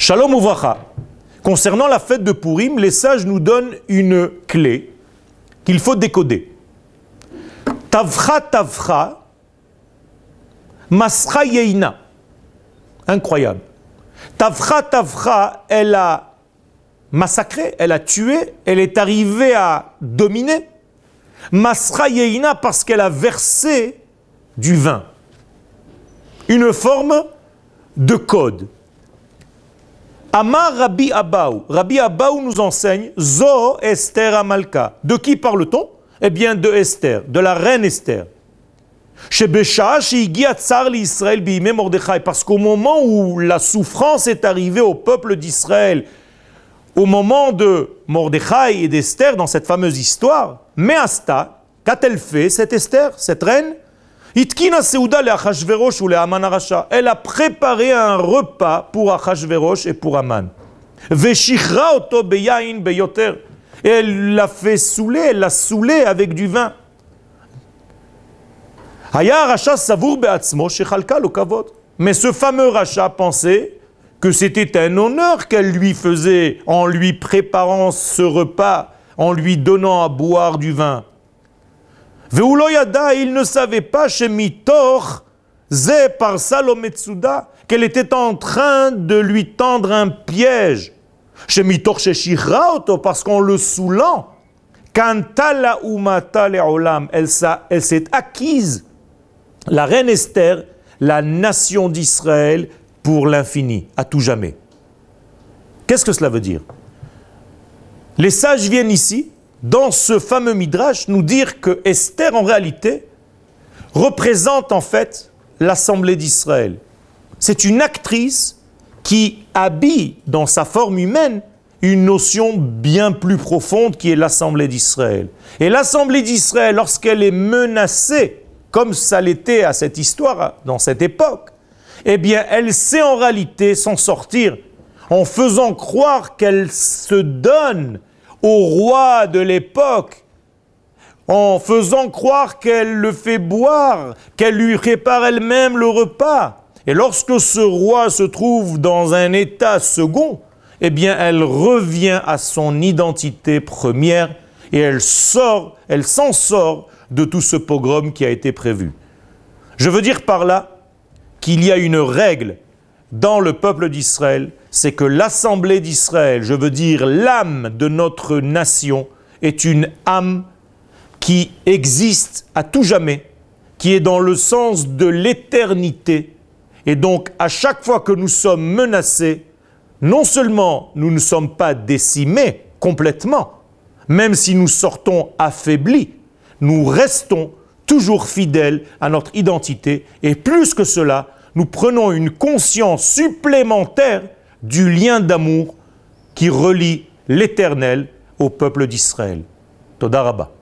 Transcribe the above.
Shalom Uvracha. Concernant la fête de Purim, les sages nous donnent une clé qu'il faut décoder. Tavcha Tavcha, Masra Yeina. Incroyable. Tavcha Tavcha, elle a massacré, elle a tué, elle est arrivée à dominer. Masra Yeina parce qu'elle a versé du vin. Une forme de code. Amar Rabbi Abaou. Rabbi Abaou nous enseigne Zo Esther Amalka. De qui parle-t-on? Eh bien de Esther, de la reine Esther. Parce qu'au moment où la souffrance est arrivée au peuple d'Israël, au moment de Mordechai et d'Esther, dans cette fameuse histoire, Measta, qu'a-t-elle fait cette Esther, cette reine? Elle a préparé un repas pour Achashverosh et pour Aman. Et elle l'a fait saouler, elle l'a saoulé avec du vin. Mais ce fameux rachat pensait que c'était un honneur qu'elle lui faisait en lui préparant ce repas, en lui donnant à boire du vin. Veuloyada, il ne savait pas chez Mitor, Ze par Salometsuda, qu'elle était en train de lui tendre un piège. Chez Mitor, chez Shiraoto, parce qu'en le saoulant, Kantala Umata Olam, elle s'est acquise, la reine Esther, la nation d'Israël pour l'infini, à tout jamais. Qu'est-ce que cela veut dire? Les sages viennent ici dans ce fameux Midrash, nous dire que Esther, en réalité, représente en fait l'Assemblée d'Israël. C'est une actrice qui habille dans sa forme humaine une notion bien plus profonde qui est l'Assemblée d'Israël. Et l'Assemblée d'Israël, lorsqu'elle est menacée, comme ça l'était à cette histoire, dans cette époque, eh bien, elle sait en réalité s'en sortir en faisant croire qu'elle se donne au roi de l'époque en faisant croire qu'elle le fait boire, qu'elle lui prépare elle-même le repas. Et lorsque ce roi se trouve dans un état second, eh bien elle revient à son identité première et elle sort, elle s'en sort de tout ce pogrom qui a été prévu. Je veux dire par là qu'il y a une règle dans le peuple d'Israël, c'est que l'Assemblée d'Israël, je veux dire l'âme de notre nation, est une âme qui existe à tout jamais, qui est dans le sens de l'éternité. Et donc, à chaque fois que nous sommes menacés, non seulement nous ne sommes pas décimés complètement, même si nous sortons affaiblis, nous restons toujours fidèles à notre identité. Et plus que cela, nous prenons une conscience supplémentaire du lien d'amour qui relie l'Éternel au peuple d'Israël. Todarabah.